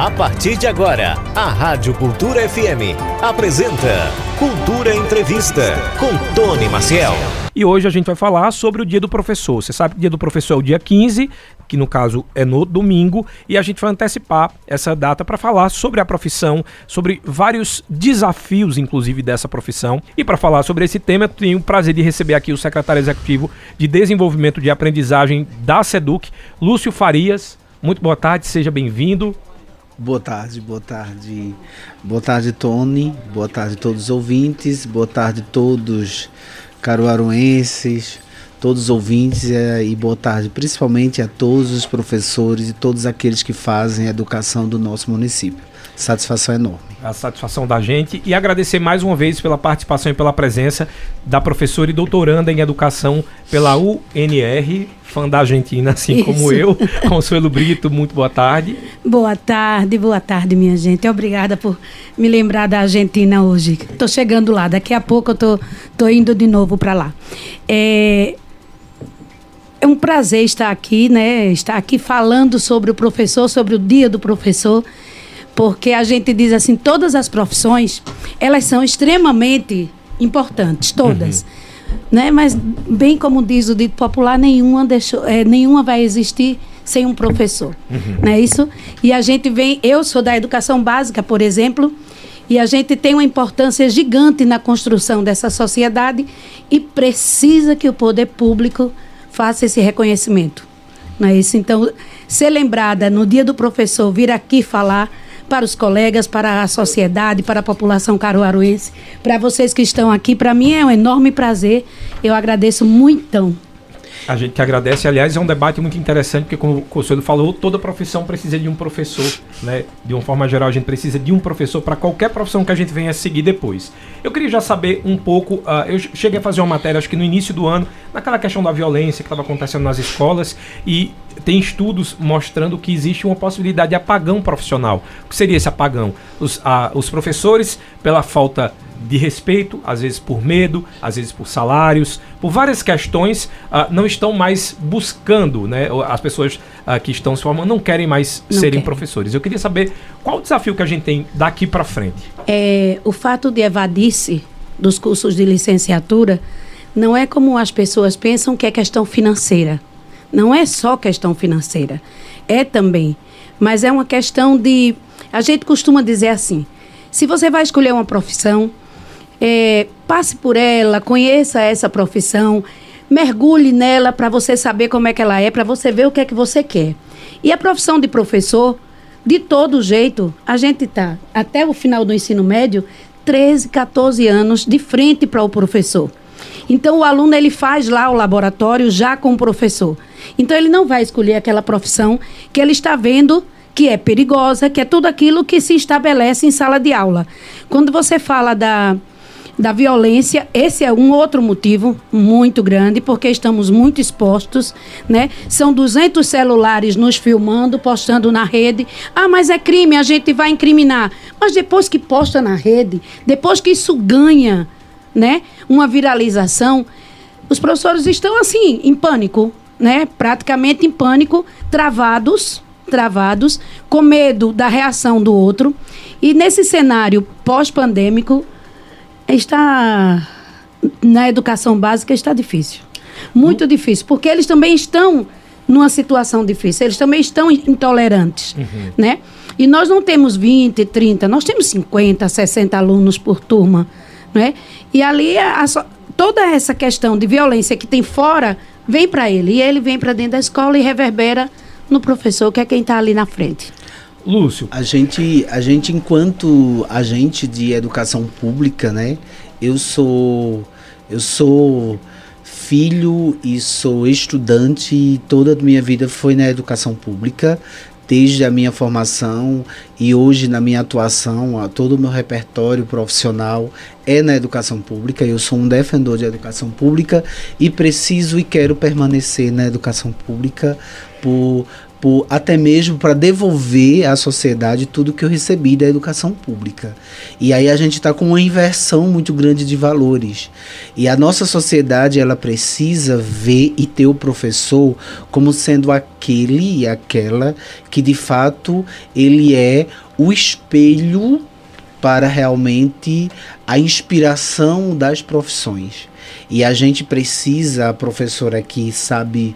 A partir de agora, a Rádio Cultura FM apresenta Cultura Entrevista com Tony Maciel. E hoje a gente vai falar sobre o Dia do Professor. Você sabe que o Dia do Professor é o dia 15, que no caso é no domingo, e a gente vai antecipar essa data para falar sobre a profissão, sobre vários desafios, inclusive, dessa profissão. E para falar sobre esse tema, eu tenho o prazer de receber aqui o secretário executivo de Desenvolvimento de Aprendizagem da SEDUC, Lúcio Farias. Muito boa tarde, seja bem-vindo. Boa tarde, boa tarde. Boa tarde, Tony. Boa tarde todos os ouvintes. Boa tarde todos caruaruenses, todos os ouvintes é, e boa tarde principalmente a todos os professores e todos aqueles que fazem a educação do nosso município. Satisfação enorme. A satisfação da gente e agradecer mais uma vez pela participação e pela presença da professora e doutoranda em educação pela UNR, fã da Argentina, assim Isso. como eu. Consuelo Brito, muito boa tarde. Boa tarde, boa tarde, minha gente. Obrigada por me lembrar da Argentina hoje. Estou chegando lá, daqui a pouco eu tô, tô indo de novo para lá. É, é um prazer estar aqui, né? Estar aqui falando sobre o professor, sobre o dia do professor porque a gente diz assim, todas as profissões, elas são extremamente importantes, todas. Uhum. Né? Mas, bem como diz o dito popular, nenhuma, deixou, é, nenhuma vai existir sem um professor. Uhum. Não é isso? E a gente vem, eu sou da educação básica, por exemplo, e a gente tem uma importância gigante na construção dessa sociedade e precisa que o poder público faça esse reconhecimento. Não é isso? Então, ser lembrada no dia do professor vir aqui falar para os colegas, para a sociedade, para a população caruaruense, para vocês que estão aqui. Para mim é um enorme prazer. Eu agradeço muito. A gente que agradece, aliás, é um debate muito interessante, porque como o Conselho falou, toda profissão precisa de um professor, né? De uma forma geral, a gente precisa de um professor para qualquer profissão que a gente venha seguir depois. Eu queria já saber um pouco, uh, eu cheguei a fazer uma matéria, acho que no início do ano, naquela questão da violência que estava acontecendo nas escolas, e tem estudos mostrando que existe uma possibilidade de apagão profissional. O que seria esse apagão? Os, uh, os professores, pela falta de respeito, às vezes por medo, às vezes por salários, por várias questões, uh, não estão mais buscando, né? As pessoas uh, que estão se formando não querem mais não serem querem. professores. Eu queria saber qual o desafio que a gente tem daqui para frente. É, o fato de evadir-se dos cursos de licenciatura não é como as pessoas pensam que é questão financeira. Não é só questão financeira. É também. Mas é uma questão de. A gente costuma dizer assim: se você vai escolher uma profissão, é, passe por ela, conheça essa profissão, mergulhe nela para você saber como é que ela é, para você ver o que é que você quer. E a profissão de professor, de todo jeito, a gente está até o final do ensino médio, 13, 14 anos de frente para o professor. Então o aluno ele faz lá o laboratório já com o professor. Então ele não vai escolher aquela profissão que ele está vendo que é perigosa, que é tudo aquilo que se estabelece em sala de aula. Quando você fala da da violência. Esse é um outro motivo muito grande, porque estamos muito expostos, né? São 200 celulares nos filmando, postando na rede. Ah, mas é crime, a gente vai incriminar. Mas depois que posta na rede, depois que isso ganha, né, uma viralização, os professores estão assim, em pânico, né? Praticamente em pânico, travados, travados, com medo da reação do outro. E nesse cenário pós-pandêmico, está na educação básica está difícil. Muito uhum. difícil, porque eles também estão numa situação difícil, eles também estão intolerantes, uhum. né? E nós não temos 20, 30, nós temos 50, 60 alunos por turma, né? E ali a, a, toda essa questão de violência que tem fora vem para ele, e ele vem para dentro da escola e reverbera no professor, que é quem está ali na frente. Lúcio. A gente, a gente enquanto agente de educação pública, né? Eu sou eu sou filho e sou estudante e toda a minha vida foi na educação pública, desde a minha formação e hoje na minha atuação, todo o meu repertório profissional é na educação pública. Eu sou um defensor de educação pública e preciso e quero permanecer na educação pública por por até mesmo para devolver à sociedade tudo que eu recebi da educação pública. E aí a gente está com uma inversão muito grande de valores. E a nossa sociedade ela precisa ver e ter o professor como sendo aquele e aquela que de fato ele é o espelho para realmente a inspiração das profissões. E a gente precisa, a professora aqui sabe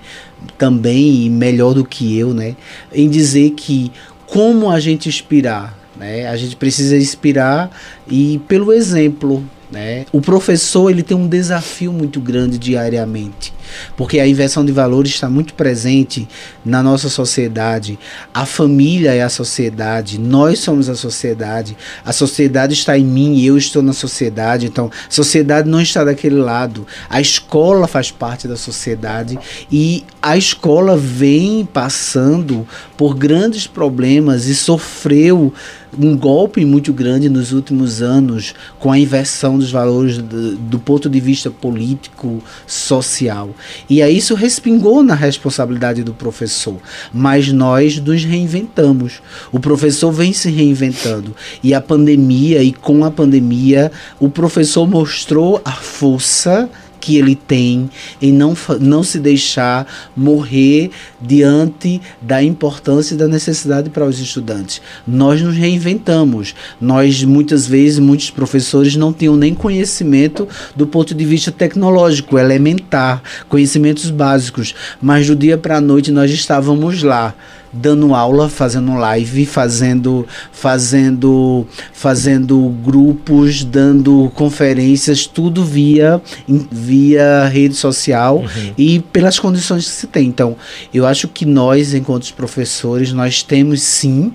também, melhor do que eu, né, em dizer que como a gente inspirar, né? A gente precisa inspirar e pelo exemplo, né? O professor ele tem um desafio muito grande diariamente, porque a inversão de valores está muito presente na nossa sociedade. A família é a sociedade, nós somos a sociedade. A sociedade está em mim eu estou na sociedade. Então, a sociedade não está daquele lado. A escola faz parte da sociedade e a escola vem passando por grandes problemas e sofreu um golpe muito grande nos últimos anos com a inversão dos valores do, do, ponto de vista político, social. E aí isso respingou na responsabilidade do professor. Mas nós nos reinventamos. O professor vem se reinventando. E a pandemia, e com a pandemia, o professor mostrou a força que ele tem em não, não se deixar morrer diante da importância e da necessidade para os estudantes. Nós nos reinventamos. Nós, muitas vezes, muitos professores não tinham nem conhecimento do ponto de vista tecnológico, elementar, conhecimentos básicos, mas do dia para a noite nós estávamos lá dando aula, fazendo live, fazendo fazendo fazendo grupos, dando conferências, tudo via via rede social uhum. e pelas condições que se tem. Então, eu acho que nós, enquanto professores, nós temos sim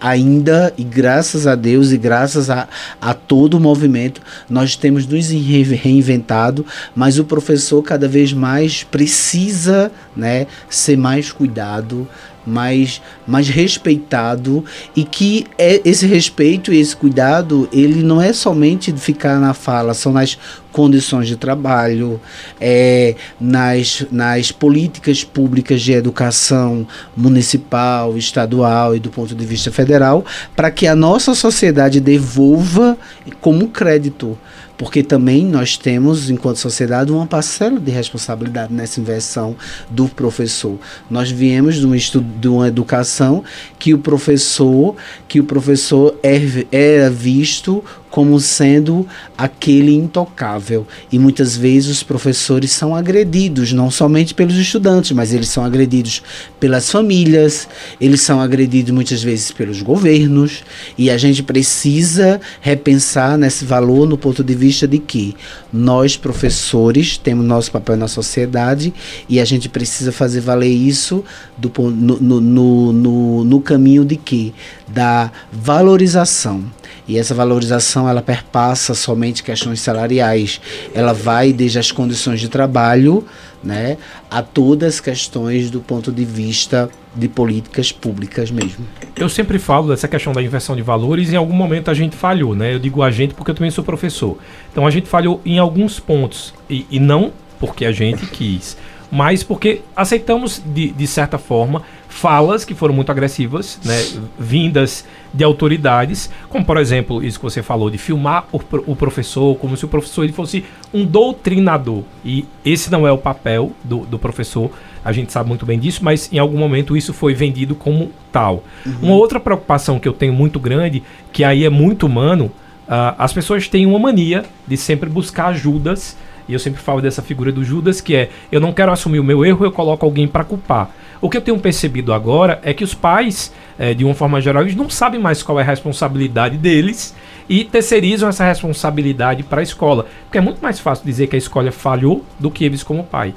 ainda, e graças a Deus e graças a, a todo o movimento, nós temos nos reinventado, mas o professor cada vez mais precisa né, ser mais cuidado, mais, mais respeitado e que é esse respeito e esse cuidado ele não é somente ficar na fala, são nas condições de trabalho, é, nas, nas políticas públicas de educação municipal, estadual e do ponto de vista federal, para que a nossa sociedade devolva como crédito porque também nós temos, enquanto sociedade, uma parcela de responsabilidade nessa inversão do professor. Nós viemos de, um estudo, de uma educação que o professor, que o professor é, era visto como sendo aquele intocável. E muitas vezes os professores são agredidos, não somente pelos estudantes, mas eles são agredidos pelas famílias, eles são agredidos muitas vezes pelos governos, e a gente precisa repensar nesse valor no ponto de vista de que nós, professores, temos nosso papel na sociedade e a gente precisa fazer valer isso do, no, no, no, no, caminho de que? Da valorização e essa valorização ela perpassa somente questões salariais. Ela vai desde as condições de trabalho, né, a todas as questões do ponto de vista de políticas públicas mesmo. Eu sempre falo dessa questão da inversão de valores em algum momento a gente falhou, né? Eu digo a gente porque eu também sou professor. Então a gente falhou em alguns pontos e, e não porque a gente quis, mas porque aceitamos de, de certa forma falas que foram muito agressivas, né, vindas de autoridades, como por exemplo isso que você falou de filmar o, o, professor como se o professor ele fosse um doutrinador e esse não é o papel do, do, professor, a gente sabe muito bem disso, mas em algum momento isso foi vendido como tal. Uhum. Uma outra preocupação que eu tenho muito grande, que aí é muito humano, uh, as pessoas têm uma mania de sempre buscar ajudas e eu sempre falo dessa figura do Judas, que é: eu não quero assumir o meu erro, eu coloco alguém para culpar. O que eu tenho percebido agora é que os pais, é, de uma forma geral, eles não sabem mais qual é a responsabilidade deles e terceirizam essa responsabilidade para a escola. Porque é muito mais fácil dizer que a escola falhou do que eles como pai.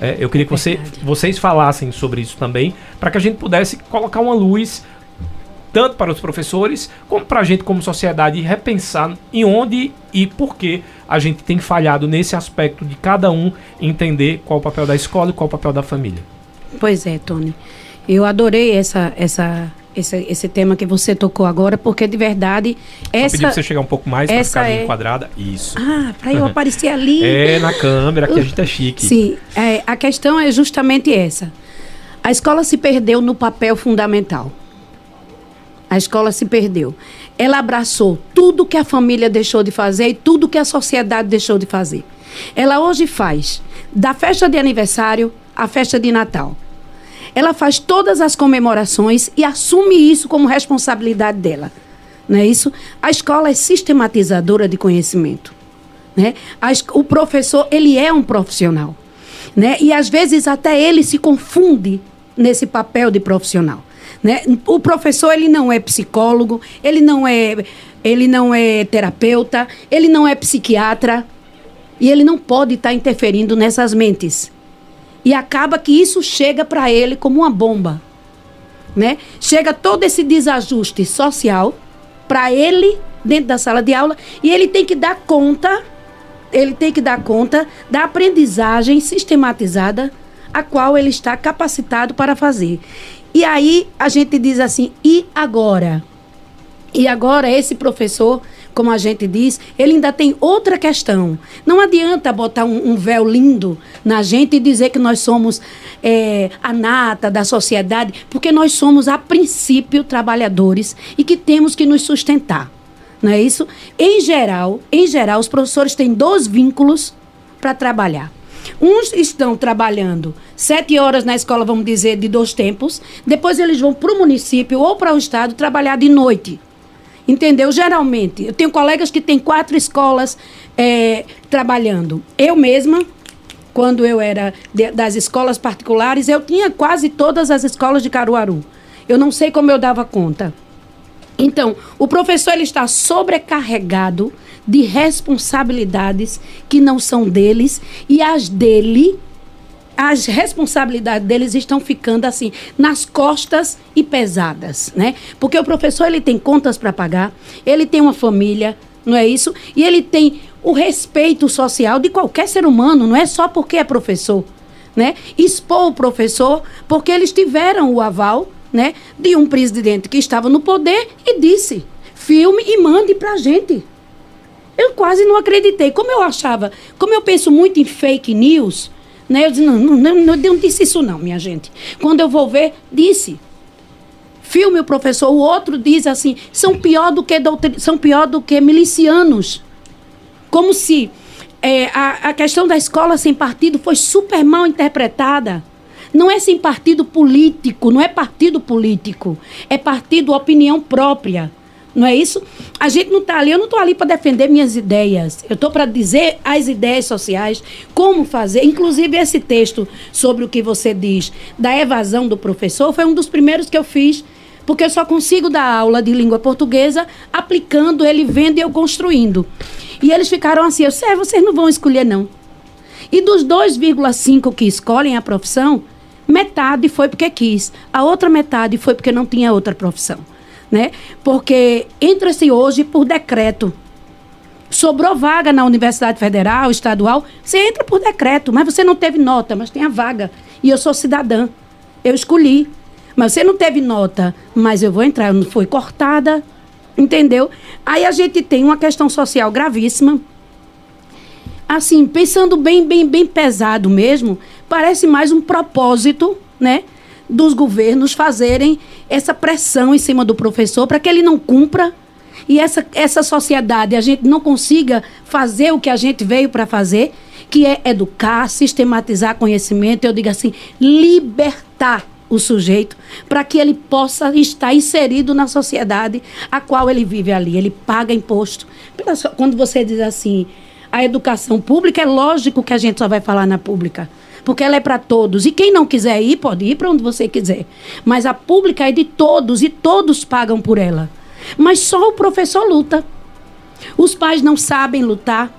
É, eu queria que você, vocês falassem sobre isso também, para que a gente pudesse colocar uma luz tanto para os professores como para a gente como sociedade repensar em onde e por que a gente tem falhado nesse aspecto de cada um entender qual o papel da escola e qual o papel da família. Pois é, Tony. Eu adorei essa, essa, esse, esse tema que você tocou agora, porque de verdade. Só essa, pedir pra você chegar um pouco mais para ficar é... enquadrada. Isso. Ah, para eu aparecer ali. É, na câmera, que a gente é chique. Sim, é, a questão é justamente essa. A escola se perdeu no papel fundamental. A escola se perdeu. Ela abraçou tudo que a família deixou de fazer e tudo que a sociedade deixou de fazer. Ela hoje faz da festa de aniversário à festa de Natal. Ela faz todas as comemorações e assume isso como responsabilidade dela. Não é isso? A escola é sistematizadora de conhecimento. Né? O professor, ele é um profissional. Né? E às vezes até ele se confunde nesse papel de profissional. Né? O professor ele não é psicólogo, ele não é, ele não é terapeuta, ele não é psiquiatra e ele não pode estar tá interferindo nessas mentes. E acaba que isso chega para ele como uma bomba. Né? Chega todo esse desajuste social para ele dentro da sala de aula e ele tem que dar conta, ele tem que dar conta da aprendizagem sistematizada a qual ele está capacitado para fazer. E aí a gente diz assim: e agora? E agora esse professor, como a gente diz, ele ainda tem outra questão. Não adianta botar um, um véu lindo na gente e dizer que nós somos é, a nata da sociedade, porque nós somos, a princípio, trabalhadores e que temos que nos sustentar. Não é isso? Em geral, em geral, os professores têm dois vínculos para trabalhar. Uns estão trabalhando sete horas na escola, vamos dizer, de dois tempos. Depois eles vão para o município ou para o estado trabalhar de noite. Entendeu? Geralmente, eu tenho colegas que têm quatro escolas é, trabalhando. Eu mesma, quando eu era de, das escolas particulares, eu tinha quase todas as escolas de Caruaru. Eu não sei como eu dava conta. Então, o professor ele está sobrecarregado de responsabilidades que não são deles e as dele as responsabilidades deles estão ficando assim nas costas e pesadas, né? Porque o professor ele tem contas para pagar, ele tem uma família, não é isso? E ele tem o respeito social de qualquer ser humano, não é só porque é professor, né? Expor o professor porque eles tiveram o aval, né, de um presidente que estava no poder e disse: "Filme e mande pra gente". Eu quase não acreditei. Como eu achava, como eu penso muito em fake news, né? Eu disse, não, não, não, não, disse isso não, minha gente. Quando eu vou ver, disse. Filme o professor, o outro diz assim, são pior do que são pior do que milicianos. Como se é, a, a questão da escola sem partido foi super mal interpretada. Não é sem partido político, não é partido político, é partido opinião própria. Não é isso? A gente não está ali, eu não estou ali para defender minhas ideias. Eu estou para dizer as ideias sociais, como fazer. Inclusive, esse texto sobre o que você diz da evasão do professor foi um dos primeiros que eu fiz, porque eu só consigo dar aula de língua portuguesa aplicando, ele vendo e eu construindo. E eles ficaram assim, eu sei, vocês não vão escolher, não. E dos 2,5 que escolhem a profissão, metade foi porque quis, a outra metade foi porque não tinha outra profissão né? Porque entra-se hoje por decreto. Sobrou vaga na Universidade Federal, estadual, você entra por decreto, mas você não teve nota, mas tem a vaga. E eu sou cidadã. Eu escolhi. Mas você não teve nota, mas eu vou entrar, eu não fui cortada, entendeu? Aí a gente tem uma questão social gravíssima. Assim, pensando bem, bem, bem pesado mesmo, parece mais um propósito, né? Dos governos fazerem essa pressão em cima do professor para que ele não cumpra e essa, essa sociedade a gente não consiga fazer o que a gente veio para fazer, que é educar, sistematizar conhecimento, eu digo assim, libertar o sujeito para que ele possa estar inserido na sociedade a qual ele vive ali. Ele paga imposto. Quando você diz assim, a educação pública, é lógico que a gente só vai falar na pública porque ela é para todos. E quem não quiser ir, pode ir para onde você quiser. Mas a pública é de todos e todos pagam por ela. Mas só o professor luta. Os pais não sabem lutar.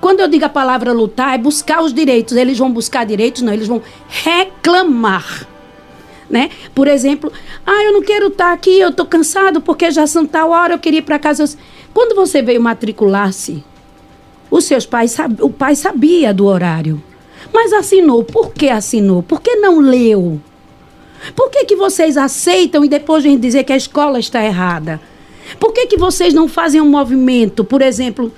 Quando eu digo a palavra lutar, é buscar os direitos. Eles vão buscar direitos? Não, eles vão reclamar. Né? Por exemplo, ah, eu não quero estar aqui, eu estou cansado porque já são tal hora, eu queria ir para casa. Quando você veio matricular-se, os seus pais, o pai sabia do horário. Mas assinou. Por que assinou? Por que não leu? Por que, que vocês aceitam e depois vêm dizer que a escola está errada? Por que, que vocês não fazem um movimento? Por exemplo,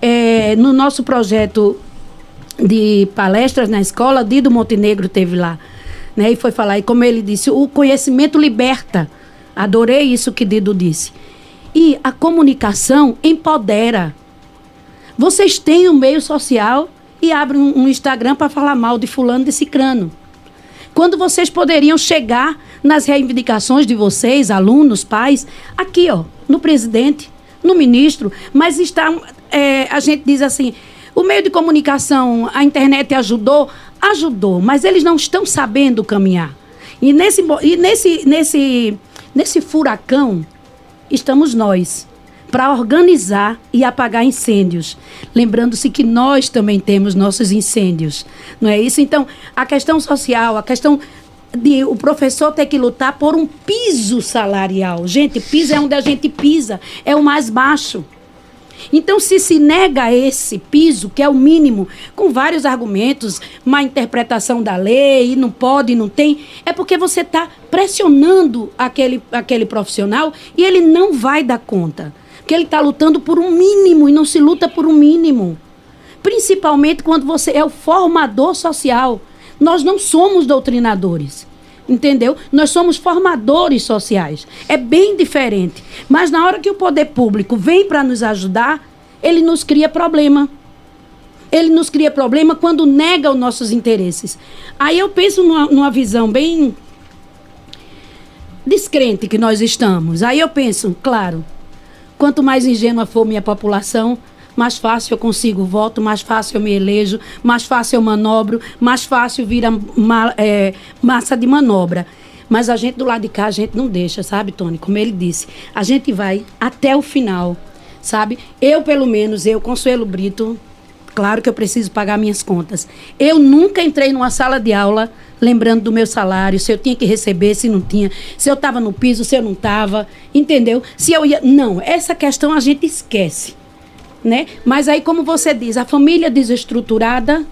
é, no nosso projeto de palestras na escola, Dido Montenegro teve lá. né? E foi falar, e como ele disse, o conhecimento liberta. Adorei isso que Dido disse. E a comunicação empodera. Vocês têm um meio social e abrem um, um Instagram para falar mal de fulano, de cicrano. Quando vocês poderiam chegar nas reivindicações de vocês, alunos, pais, aqui, ó, no presidente, no ministro, mas está, é, a gente diz assim, o meio de comunicação, a internet ajudou, ajudou, mas eles não estão sabendo caminhar. E nesse, e nesse, nesse, nesse furacão estamos nós para organizar e apagar incêndios. Lembrando-se que nós também temos nossos incêndios. Não é isso? Então, a questão social, a questão de o professor ter que lutar por um piso salarial. Gente, piso é onde a gente pisa, é o mais baixo. Então, se se nega esse piso, que é o mínimo, com vários argumentos, má interpretação da lei, não pode, não tem, é porque você está pressionando aquele, aquele profissional e ele não vai dar conta. Porque ele está lutando por um mínimo e não se luta por um mínimo. Principalmente quando você é o formador social. Nós não somos doutrinadores. Entendeu? Nós somos formadores sociais. É bem diferente. Mas na hora que o poder público vem para nos ajudar, ele nos cria problema. Ele nos cria problema quando nega os nossos interesses. Aí eu penso numa, numa visão bem descrente que nós estamos. Aí eu penso, claro, Quanto mais ingênua for minha população, mais fácil eu consigo voto, mais fácil eu me elejo, mais fácil eu manobro, mais fácil vira ma é, massa de manobra. Mas a gente do lado de cá, a gente não deixa, sabe, Tony? Como ele disse, a gente vai até o final, sabe? Eu, pelo menos, eu, Consuelo Brito, claro que eu preciso pagar minhas contas. Eu nunca entrei numa sala de aula lembrando do meu salário, se eu tinha que receber, se não tinha, se eu estava no piso, se eu não estava, entendeu? Se eu ia. Não, essa questão a gente esquece. Né? Mas aí, como você diz, a família desestruturada,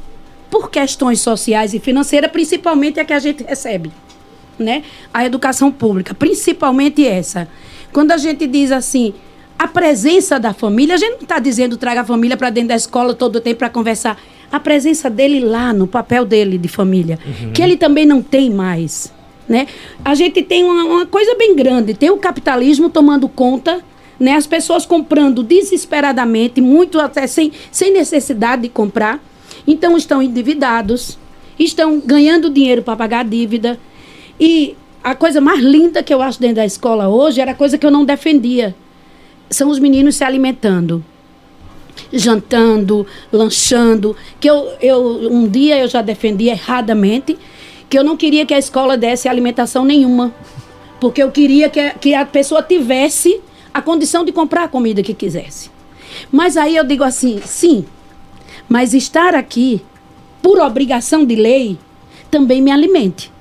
por questões sociais e financeiras, principalmente a que a gente recebe. Né? A educação pública, principalmente essa. Quando a gente diz assim, a presença da família, a gente não está dizendo traga a família para dentro da escola todo o tempo para conversar a presença dele lá no papel dele de família, uhum. que ele também não tem mais. Né? A gente tem uma, uma coisa bem grande, tem o capitalismo tomando conta né? As pessoas comprando desesperadamente, muito até sem, sem necessidade de comprar. Então estão endividados, estão ganhando dinheiro para pagar a dívida. E a coisa mais linda que eu acho dentro da escola hoje era a coisa que eu não defendia. São os meninos se alimentando jantando, lanchando, que eu, eu um dia eu já defendi erradamente que eu não queria que a escola desse alimentação nenhuma, porque eu queria que, que a pessoa tivesse a condição de comprar a comida que quisesse. Mas aí eu digo assim, sim, mas estar aqui por obrigação de lei também me alimente.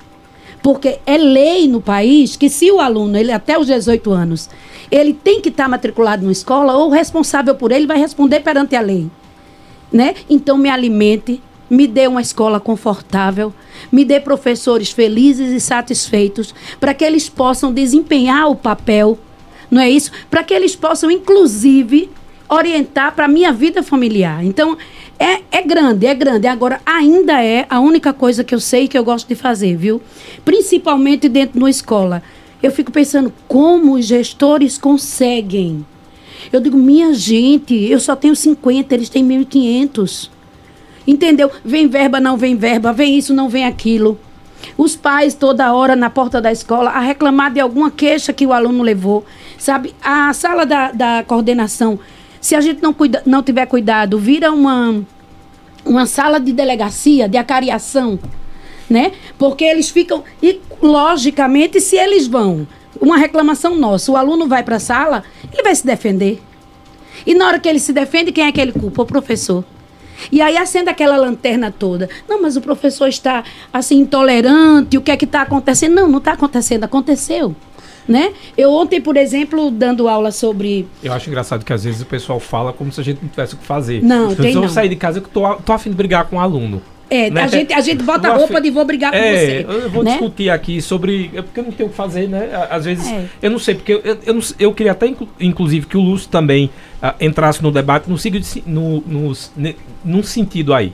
Porque é lei no país que se o aluno, ele até os 18 anos, ele tem que estar matriculado numa escola ou o responsável por ele vai responder perante a lei. Né? Então me alimente, me dê uma escola confortável, me dê professores felizes e satisfeitos, para que eles possam desempenhar o papel, não é isso? Para que eles possam, inclusive, orientar para a minha vida familiar. Então, é, é grande, é grande. Agora, ainda é a única coisa que eu sei que eu gosto de fazer, viu? Principalmente dentro de uma escola. Eu fico pensando como os gestores conseguem. Eu digo, minha gente, eu só tenho 50, eles têm 1.500. Entendeu? Vem verba, não vem verba, vem isso, não vem aquilo. Os pais toda hora na porta da escola a reclamar de alguma queixa que o aluno levou. Sabe? A sala da, da coordenação, se a gente não, cuida, não tiver cuidado, vira uma, uma sala de delegacia, de acariação né? Porque eles ficam. E, logicamente, se eles vão, uma reclamação nossa, o aluno vai para a sala, ele vai se defender. E na hora que ele se defende, quem é que ele culpa? O professor. E aí acende aquela lanterna toda. Não, mas o professor está assim intolerante, o que é que está acontecendo? Não, não está acontecendo, aconteceu. Né? Eu ontem, por exemplo, dando aula sobre. Eu acho engraçado que às vezes o pessoal fala como se a gente não tivesse o que fazer. Não, As pessoas vão sair de casa que tô, tô afim de brigar com um aluno. É, né? a, gente, a gente bota a roupa de vou brigar com é, você. Eu vou né? discutir aqui sobre. É porque eu não tenho o que fazer, né? Às vezes. É. Eu não sei, porque eu, eu, eu, eu, queria até, inclusive, que o Lúcio também uh, entrasse no debate no, no, no, num sentido aí.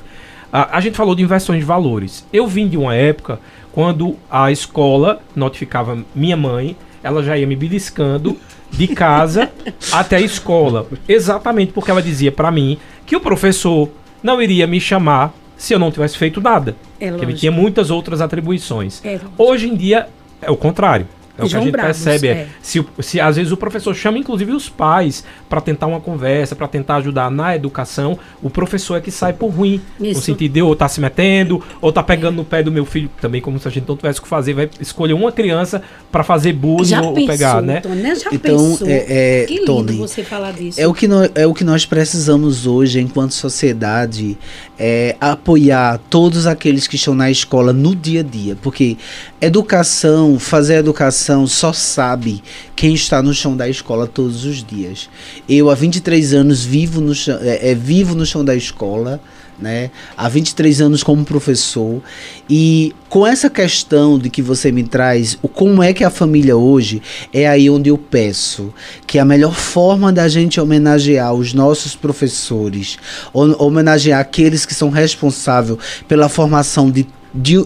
a, a gente falou de inversões de valores. Eu vim de uma época quando a escola notificava minha mãe, ela já ia me beliscando de casa até a escola. Exatamente porque ela dizia para mim que o professor não iria me chamar se eu não tivesse feito nada. É que ele tinha muitas outras atribuições. É Hoje em dia é o contrário. É o que a gente Bravos, percebe. É. é. Se, se às vezes o professor chama, inclusive, os pais para tentar uma conversa, para tentar ajudar na educação, o professor é que sai por ruim. Isso. No sentido de ou tá se metendo, ou tá pegando no pé do meu filho, também como se a gente não tivesse o que fazer, vai escolher uma criança para fazer bullying Já ou, pensou, pegar, né? Tony, já então, pensou. É, é, que lindo Tony, você falar disso. É o, que nós, é o que nós precisamos hoje, enquanto sociedade, é apoiar todos aqueles que estão na escola no dia a dia, porque educação, fazer educação só sabe quem está no chão da escola todos os dias. Eu, há 23 anos, vivo no chão, é, é, vivo no chão da escola. Né? Há 23 anos como professor e com essa questão de que você me traz, o como é que a família hoje é aí onde eu peço que a melhor forma da gente homenagear os nossos professores, homenagear aqueles que são responsáveis pela formação de de,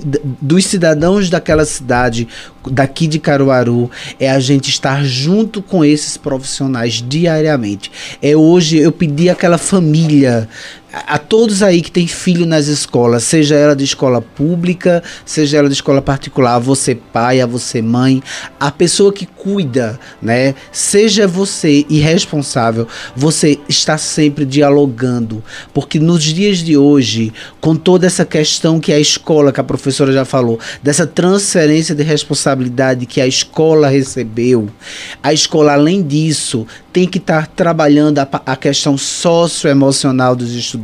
dos cidadãos daquela cidade, daqui de Caruaru, é a gente estar junto com esses profissionais diariamente. É hoje eu pedi àquela família a, todos aí que tem filho nas escolas, seja ela de escola pública, seja ela de escola particular, a você pai, a você mãe, a pessoa que cuida, né? Seja você irresponsável, você está sempre dialogando, porque nos dias de hoje, com toda essa questão que a escola, que a professora já falou, dessa transferência de responsabilidade que a escola recebeu, a escola além disso tem que estar trabalhando a, a questão socioemocional dos estudantes,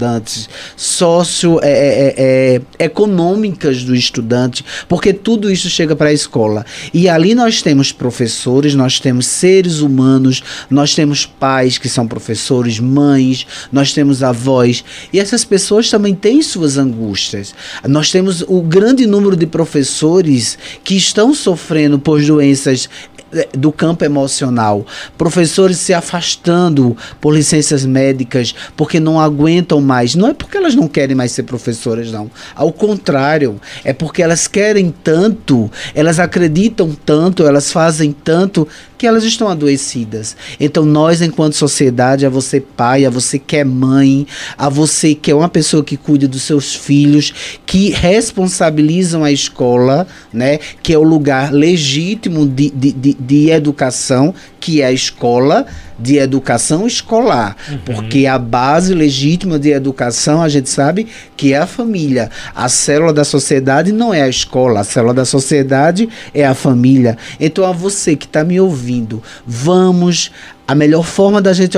socioeconômicas é, é, é, do estudante, porque tudo isso chega para a escola. E ali nós temos professores, nós temos seres humanos, nós temos pais que são professores, mães, nós temos avós, e essas pessoas também têm suas angústias. Nós temos o grande número de professores que estão sofrendo por doenças é, do campo emocional. Professores se afastando por licenças médicas porque não aguentam mais. Não é porque elas não querem mais ser professoras, não. Ao contrário, é porque elas querem tanto, elas acreditam tanto, elas fazem tanto que elas estão adoecidas. Então, nós, enquanto sociedade, a você pai, a você que é mãe, a você que é uma pessoa que cuida dos seus filhos, que responsabilizam a escola, né? Que é o lugar legítimo de, de, de, de educação, que é a escola de educação escolar, uhum. porque a base legítima de educação a gente sabe que é a família. A célula da sociedade não é a escola, a célula da sociedade é a família. Então a você que está me ouvindo, vamos a melhor forma da gente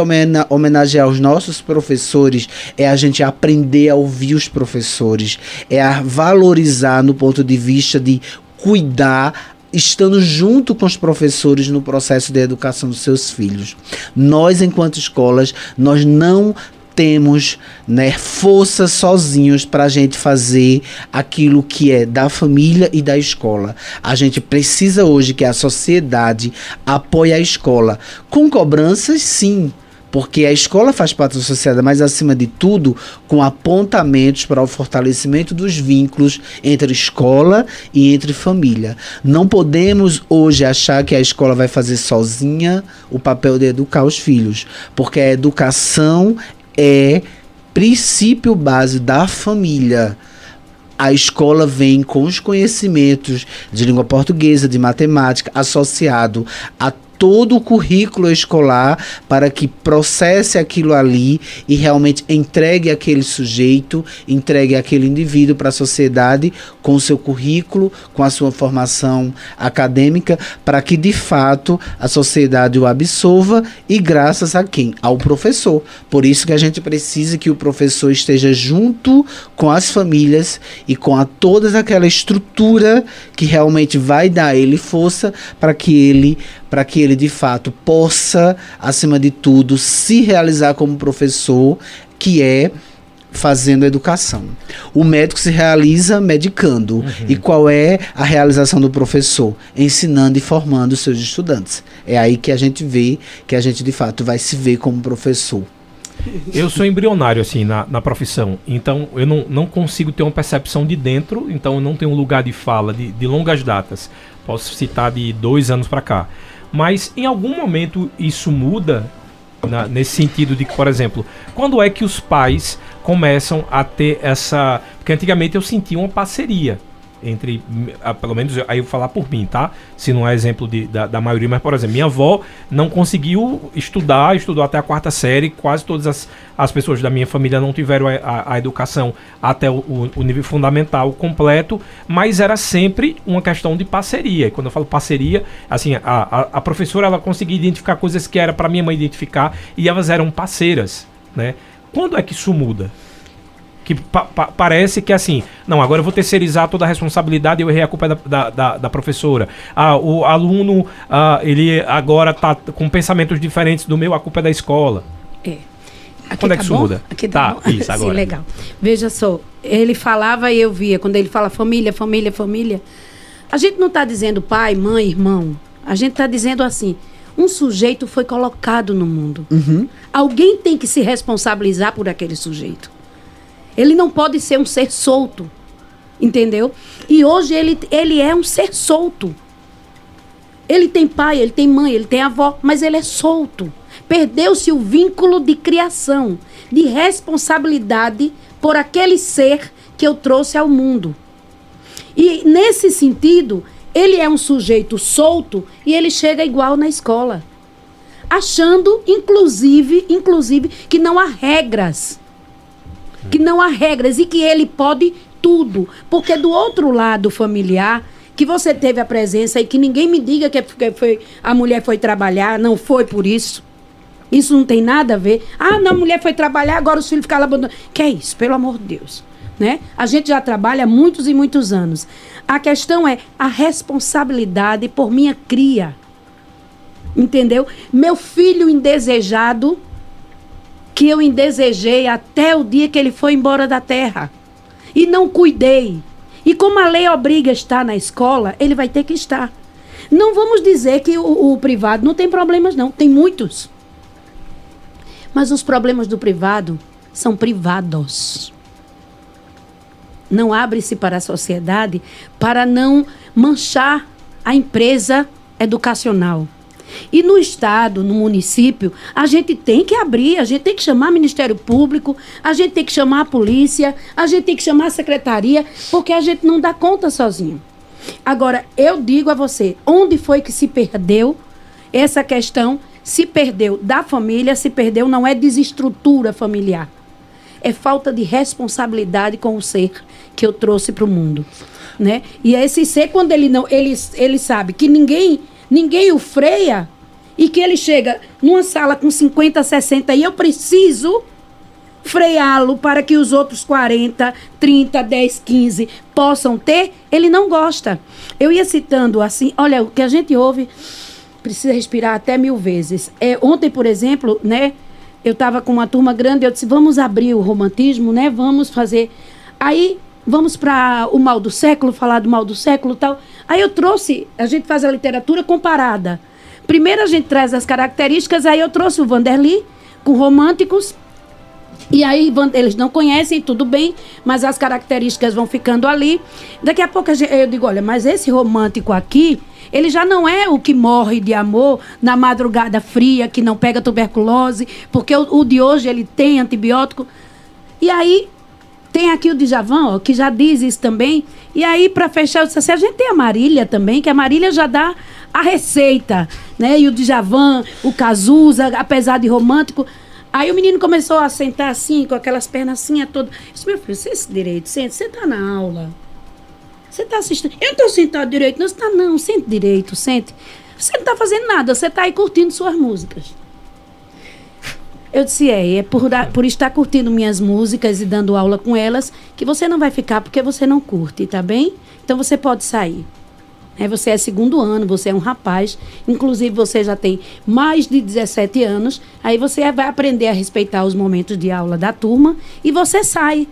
homenagear os nossos professores é a gente aprender a ouvir os professores, é a valorizar no ponto de vista de cuidar estando junto com os professores no processo de educação dos seus filhos. Nós, enquanto escolas, nós não temos né, força sozinhos para a gente fazer aquilo que é da família e da escola. A gente precisa hoje que a sociedade apoie a escola. Com cobranças, sim, porque a escola faz parte da sociedade, mas acima de tudo, com apontamentos para o fortalecimento dos vínculos entre escola e entre família. Não podemos hoje achar que a escola vai fazer sozinha o papel de educar os filhos, porque a educação é princípio base da família a escola vem com os conhecimentos de língua portuguesa, de matemática, associado a todo o currículo escolar para que processe aquilo ali e realmente entregue aquele sujeito, entregue aquele indivíduo para a sociedade com seu currículo, com a sua formação acadêmica, para que de fato a sociedade o absorva e graças a quem? Ao professor. Por isso que a gente precisa que o professor esteja junto com as famílias e com a toda aquela estrutura que realmente vai dar a ele força para que ele para que ele de fato possa, acima de tudo, se realizar como professor, que é fazendo educação. O médico se realiza medicando. Uhum. E qual é a realização do professor? Ensinando e formando os seus estudantes. É aí que a gente vê que a gente de fato vai se ver como professor. Eu sou embrionário, assim, na, na profissão. Então, eu não, não consigo ter uma percepção de dentro. Então, eu não tenho um lugar de fala de, de longas datas. Posso citar de dois anos para cá. Mas, em algum momento, isso muda na, nesse sentido de que, por exemplo, quando é que os pais começam a ter essa. Porque antigamente eu sentia uma parceria entre, pelo menos aí eu vou falar por mim, tá? Se não é exemplo de, da, da, maioria, mas por exemplo, minha avó não conseguiu estudar, estudou até a quarta série, quase todas as, as pessoas da minha família não tiveram a, a, a educação até o, o, nível fundamental completo, mas era sempre uma questão de parceria. E quando eu falo parceria, assim, a, a, a professora ela conseguia identificar coisas que era para minha mãe identificar e elas eram parceiras, né? Quando é que isso muda? Que pa pa parece que assim, não, agora eu vou terceirizar toda a responsabilidade e eu errei a culpa é da, da, da, da, professora. Ah, o aluno, ah, ele agora está com pensamentos diferentes do meu, a culpa é da escola. É. Aqui Quando tá é que isso bom? muda? Aqui tá, tá isso, agora. Sim, legal. Veja só, ele falava e eu via, quando ele fala família, família, família, a gente não está dizendo pai, mãe, irmão. A gente está dizendo assim, um sujeito foi colocado no mundo. Uhum. Alguém tem que se responsabilizar por aquele sujeito. Ele não pode ser um ser solto. Entendeu? E hoje ele, ele é um ser solto. Ele tem pai, ele tem mãe, ele tem avó, mas ele é solto. Perdeu-se o vínculo de criação, de responsabilidade por aquele ser que eu trouxe ao mundo. E nesse sentido, ele é um sujeito solto e ele chega igual na escola, achando inclusive, inclusive que não há regras que não há regras e que ele pode tudo. Porque do outro lado familiar, que você teve a presença e que ninguém me diga que é foi, a mulher foi trabalhar, não foi por isso. Isso não tem nada a ver. Ah, não, a mulher foi trabalhar, agora os filhos ficaram abandonados. Que é isso, pelo amor de Deus. Né? A gente já trabalha muitos e muitos anos. A questão é a responsabilidade por minha cria. Entendeu? Meu filho indesejado que eu indesejei até o dia que ele foi embora da terra. E não cuidei. E como a lei obriga a estar na escola, ele vai ter que estar. Não vamos dizer que o, o privado não tem problemas, não. Tem muitos. Mas os problemas do privado são privados. Não abre-se para a sociedade para não manchar a empresa educacional. E no estado, no município, a gente tem que abrir, a gente tem que chamar Ministério Público, a gente tem que chamar a polícia, a gente tem que chamar a secretaria, porque a gente não dá conta sozinho. Agora, eu digo a você, onde foi que se perdeu essa questão? Se perdeu da família, se perdeu não é desestrutura familiar. É falta de responsabilidade com o ser que eu trouxe para o mundo, né? E esse ser quando ele não, ele, ele sabe que ninguém ninguém o freia e que ele chega numa sala com 50, 60 e eu preciso freá-lo para que os outros 40, 30, 10, 15 possam ter, ele não gosta. Eu ia citando assim, olha, o que a gente ouve precisa respirar até mil vezes. É, ontem, por exemplo, né, eu estava com uma turma grande, eu disse, vamos abrir o romantismo, né, vamos fazer... Aí vamos para o mal do século, falar do mal do século tal. Aí eu trouxe, a gente faz a literatura comparada. Primeiro a gente traz as características, aí eu trouxe o Vanderly com românticos. E aí eles não conhecem, tudo bem, mas as características vão ficando ali. Daqui a pouco eu digo, olha, mas esse romântico aqui, ele já não é o que morre de amor na madrugada fria, que não pega tuberculose, porque o, o de hoje ele tem antibiótico. E aí tem aqui o Djavan, ó, que já diz isso também. E aí, para fechar, eu disse assim, a gente tem a Marília também, que a Marília já dá a receita, né? E o Djavan, o Cazuza, apesar de romântico. Aí o menino começou a sentar assim, com aquelas pernas assim, todas. Eu disse, meu filho, sente direito, sente, você tá na aula. Você tá assistindo. Eu não tô sentado direito, não, você tá não, sente direito, sente. Você não tá fazendo nada, você tá aí curtindo suas músicas. Eu disse, é, é por, por estar curtindo minhas músicas e dando aula com elas que você não vai ficar porque você não curte, tá bem? Então você pode sair. É, você é segundo ano, você é um rapaz, inclusive você já tem mais de 17 anos, aí você vai aprender a respeitar os momentos de aula da turma e você sai.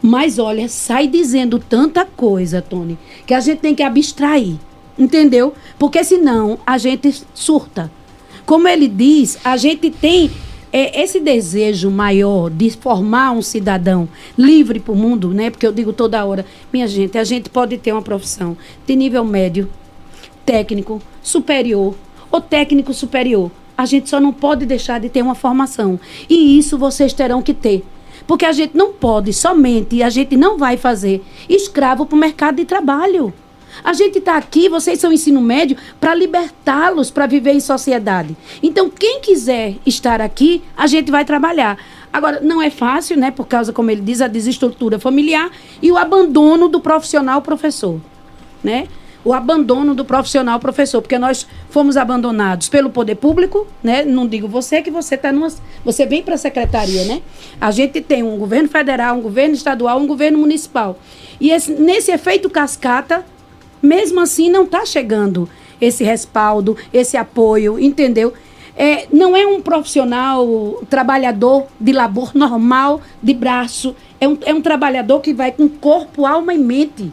Mas olha, sai dizendo tanta coisa, Tony, que a gente tem que abstrair, entendeu? Porque senão a gente surta. Como ele diz, a gente tem é, esse desejo maior de formar um cidadão livre para o mundo, né? Porque eu digo toda hora, minha gente, a gente pode ter uma profissão de nível médio, técnico, superior ou técnico superior. A gente só não pode deixar de ter uma formação. E isso vocês terão que ter. Porque a gente não pode somente, a gente não vai fazer escravo para o mercado de trabalho. A gente está aqui, vocês são ensino médio, para libertá-los para viver em sociedade. Então, quem quiser estar aqui, a gente vai trabalhar. Agora, não é fácil, né? Por causa, como ele diz, a desestrutura familiar e o abandono do profissional professor, né? o abandono do profissional professor, porque nós fomos abandonados pelo poder público, né? Não digo você que você está numa, você vem para a secretaria, né? A gente tem um governo federal, um governo estadual, um governo municipal. E esse, nesse efeito cascata, mesmo assim não está chegando esse respaldo, esse apoio, entendeu? É, não é um profissional trabalhador de labor normal, de braço. É um, é um trabalhador que vai com corpo, alma e mente.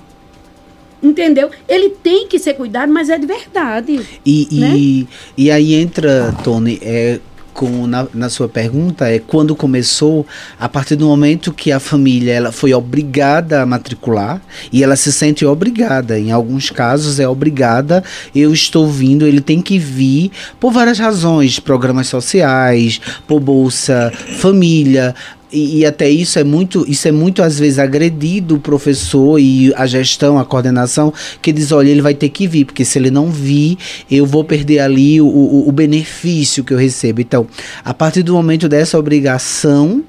Entendeu? Ele tem que ser cuidado, mas é de verdade. E, né? e, e aí entra, Tony, é, com, na, na, sua pergunta é quando começou a partir do momento que a família ela foi obrigada a matricular e ela se sente obrigada em alguns casos é obrigada eu estou vindo ele tem que vir por várias razões programas sociais por bolsa família e, e, até isso é muito, isso é muito às vezes agredido o professor e a gestão, a coordenação, que diz, olha, ele vai ter que vir, porque se ele não vir, eu vou perder ali o, o, o benefício que eu recebo. Então, a partir do momento dessa obrigação,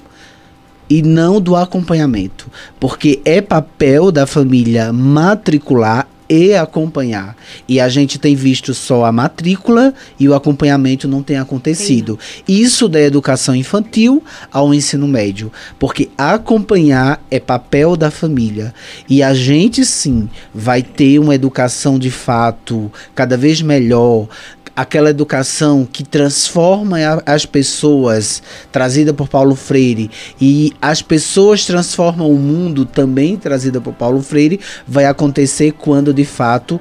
e não do acompanhamento, porque é papel da família matricular e acompanhar. E a gente tem visto só a matrícula e o acompanhamento não tem acontecido. Sim. Isso da educação infantil ao ensino médio, porque acompanhar é papel da família. E a gente sim vai ter uma educação de fato cada vez melhor, aquela educação que transforma as pessoas, trazida por Paulo Freire, e as pessoas transformam o mundo, também trazida por Paulo Freire, vai acontecer quando de fato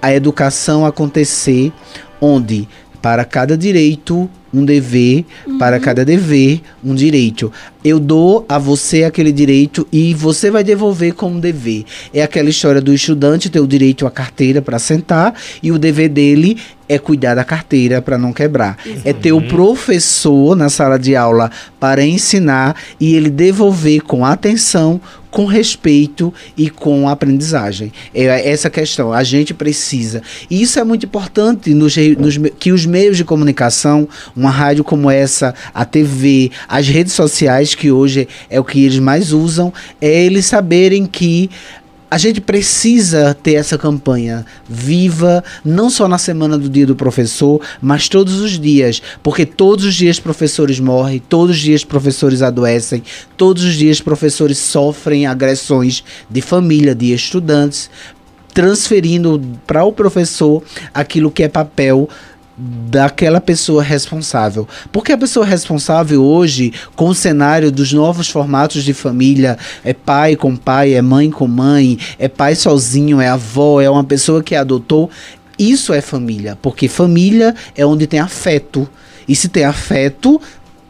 a educação acontecer onde para cada direito um dever, uhum. para cada dever, um direito. Eu dou a você aquele direito e você vai devolver como dever. É aquela história do estudante ter o direito à carteira para sentar e o dever dele é cuidar da carteira para não quebrar. É ter o professor na sala de aula para ensinar e ele devolver com atenção, com respeito e com aprendizagem. É essa questão. A gente precisa. E isso é muito importante nos, nos, que os meios de comunicação, uma rádio como essa, a TV, as redes sociais, que hoje é o que eles mais usam, é eles saberem que a gente precisa ter essa campanha viva, não só na semana do dia do professor, mas todos os dias, porque todos os dias professores morrem, todos os dias professores adoecem, todos os dias professores sofrem agressões de família, de estudantes, transferindo para o professor aquilo que é papel daquela pessoa responsável. Porque a pessoa responsável hoje, com o cenário dos novos formatos de família, é pai com pai, é mãe com mãe, é pai sozinho, é avó, é uma pessoa que adotou, isso é família, porque família é onde tem afeto. E se tem afeto,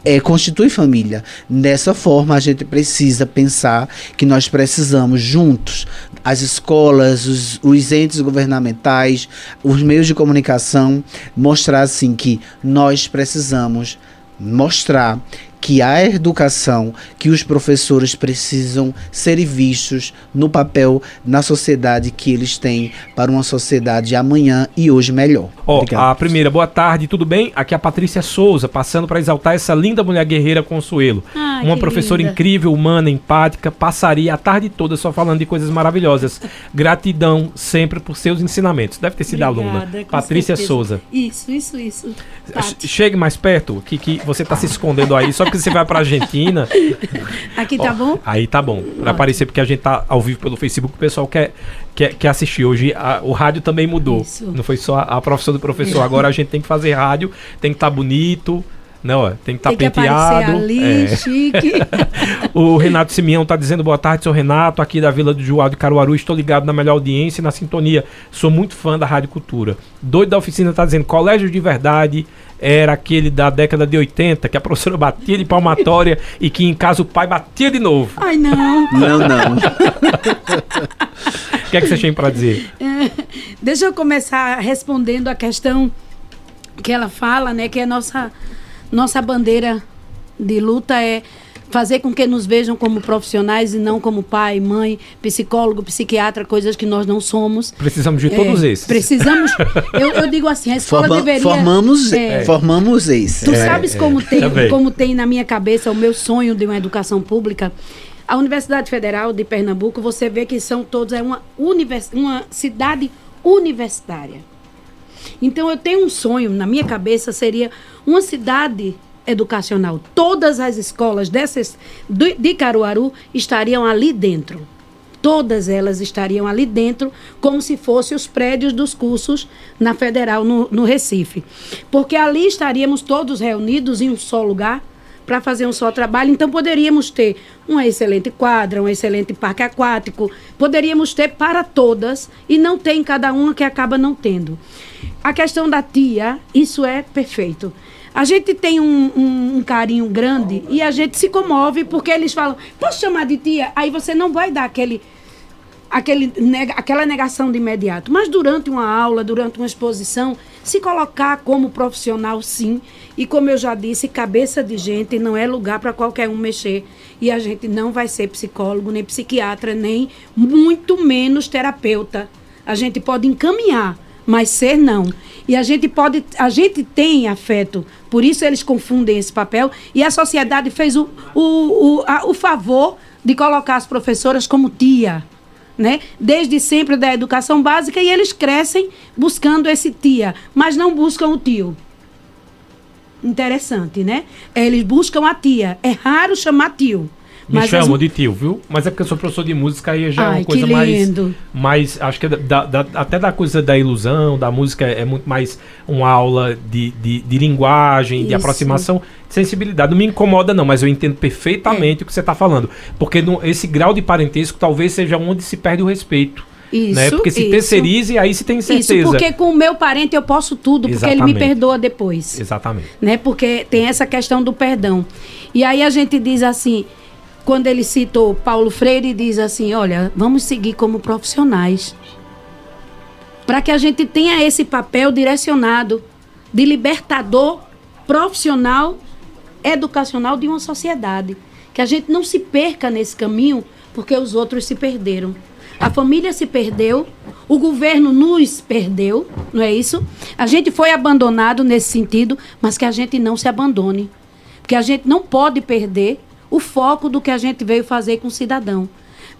é, constitui família. Dessa forma, a gente precisa pensar que nós precisamos, juntos, as escolas, os, os entes governamentais, os meios de comunicação, mostrar assim que nós precisamos mostrar que a educação, que os professores precisam ser vistos no papel na sociedade que eles têm para uma sociedade amanhã e hoje melhor. Ó, oh, a primeira, boa tarde, tudo bem? Aqui é a Patrícia Souza, passando para exaltar essa linda mulher guerreira Consuelo. Ah, uma professora linda. incrível, humana, empática, passaria a tarde toda só falando de coisas maravilhosas. Gratidão sempre por seus ensinamentos. Deve ter sido Obrigada, aluna. Patrícia certeza. Souza. Isso, isso, isso. Tati. Chegue mais perto, que, que você está se escondendo aí só porque você vai pra Argentina. Aqui tá Ó, bom? Aí tá bom. Pra aparecer, porque a gente tá ao vivo pelo Facebook, o pessoal quer, quer, quer assistir. Hoje a, o rádio também mudou. Isso. Não foi só a, a profissão do professor. Agora a gente tem que fazer rádio, tem que estar tá bonito. Não, ó, tem que estar tá penteado. Ali, é. chique. o Renato Simeão está dizendo boa tarde, sou Renato, aqui da Vila do Joal de Caruaru. Estou ligado na melhor audiência e na sintonia. Sou muito fã da Rádio Cultura. Doido da oficina está dizendo colégio de verdade era aquele da década de 80, que a professora batia de palmatória e que em casa o pai batia de novo. Ai, não. Não, não. O que é que você tem para dizer? Deixa eu começar respondendo a questão que ela fala, né? Que é nossa, nossa bandeira de luta é fazer com que nos vejam como profissionais e não como pai, mãe, psicólogo, psiquiatra, coisas que nós não somos. Precisamos de todos É, esses. Precisamos. Eu, eu digo assim, a escola Forma- deveria. formamos, É. formamos esse. Tu sabes como, tem, também. como tem na minha cabeça o meu sonho de uma educação pública? A Universidade Federal de Pernambuco, você vê que são todos, é uma, univers, uma cidade universitária. Então eu tenho um sonho, na minha cabeça seria uma cidade educacional. Todas as escolas dessas, de Caruaru estariam ali dentro. Todas elas estariam ali dentro, como se fossem os prédios dos cursos na Federal, no, no Recife. Porque ali estaríamos todos reunidos em um só lugar para fazer um só trabalho. Então, poderíamos ter uma excelente quadra, um excelente parque aquático, poderíamos ter para todas e não tem cada uma que acaba não tendo. A questão da tia, isso é perfeito. A gente tem um, um- um carinho grande e a gente se comove porque eles falam, posso chamar de tia? Aí você não vai dar aquele aquele nega- aquela negação de imediato. Mas durante uma aula, durante uma exposição, se colocar como profissional, sim. E como eu já disse, cabeça de gente não é lugar para qualquer um mexer. E a gente não vai ser psicólogo, nem psiquiatra, nem muito menos terapeuta. A gente pode encaminhar, mas ser não. E a gente pode, a gente tem afeto, por isso eles confundem esse papel. E a sociedade fez o, o, o, a- o favor de colocar as professoras como tia né? Desde sempre da educação básica e eles crescem buscando esse tia, mas não buscam o tio. Interessante, né? Eles buscam a tia. É raro chamar tio. Me Mas chamam as- de tio, viu? Mas é porque eu sou professor de música e já é Ai, uma coisa mais. mais acho que é da- da- até da coisa da ilusão, da música é muito mais uma aula de, de, de linguagem, de Isso. aproximação, de sensibilidade. Não me incomoda, não, mas eu entendo perfeitamente o que você está falando. Porque no- esse grau de parentesco talvez seja onde se perde o respeito. Isso, né? Porque se isso. terceirize, aí se tem certeza. Isso, porque com o meu parente eu posso tudo, porque ele Exatamente. me perdoa depois. Exatamente. né? Porque tem essa questão do perdão. E aí a gente diz assim, quando ele citou Paulo Freire, diz assim, olha, vamos seguir como profissionais. Para que a gente tenha esse papel direcionado de libertador profissional, educacional de uma sociedade. Que a gente não se perca nesse caminho, porque os outros se perderam. A família se perdeu, o governo nos perdeu, não é isso? A gente foi abandonado nesse sentido, mas que a gente não se abandone. Porque a gente não pode perder o foco do que a gente veio fazer com o cidadão.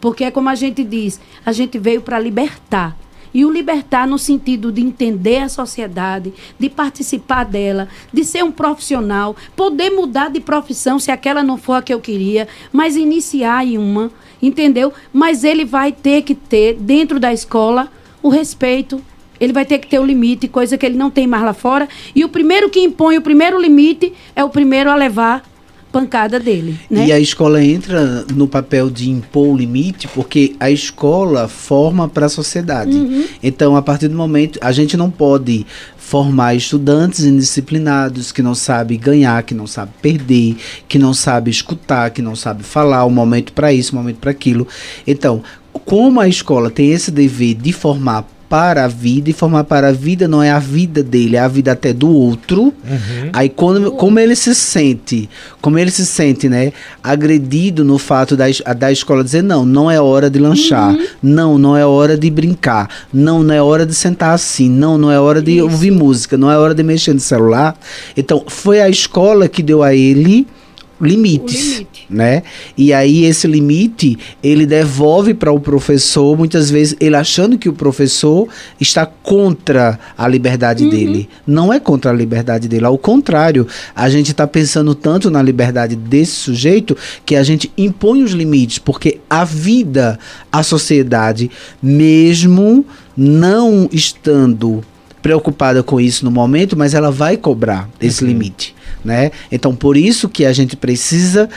Porque é como a gente diz, a gente veio para libertar. E o libertar no sentido de entender a sociedade, de participar dela, de ser um profissional, poder mudar de profissão se aquela não for a que eu queria, mas iniciar em uma, entendeu? Mas ele vai ter que ter, dentro da escola, o respeito. Ele vai ter que ter o limite, coisa que ele não tem mais lá fora. E o primeiro que impõe o primeiro limite é o primeiro a levar pancada dele. Né? E a escola entra no papel de impor o limite, porque a escola forma para a sociedade. Uhum. Então, a partir do momento, a gente não pode formar estudantes indisciplinados que não sabem ganhar, que não sabem perder, que não sabem escutar, que não sabem falar, um momento para isso, um momento para aquilo. Então, como a escola tem esse dever de formar para a vida, e formar para a vida não é a vida dele, é a vida até do outro. Uhum. Aí quando, como ele se sente, como ele se sente, né, agredido no fato da, da escola dizer não, não é hora de lanchar, não, não é hora de brincar, não, não é hora de sentar assim, não, não é hora de Isso. ouvir música, não é hora de mexer no celular. Então, foi a escola que deu a ele limites, limite. Né? E aí esse limite ele devolve para o professor, muitas vezes ele achando que o professor está contra a liberdade dele. Não é contra a liberdade dele, ao contrário, a gente está pensando tanto na liberdade desse sujeito que a gente impõe os limites, porque a vida, a sociedade, mesmo não estando preocupada com isso no momento, mas ela vai cobrar esse limite. Né? Então, por isso que a gente precisa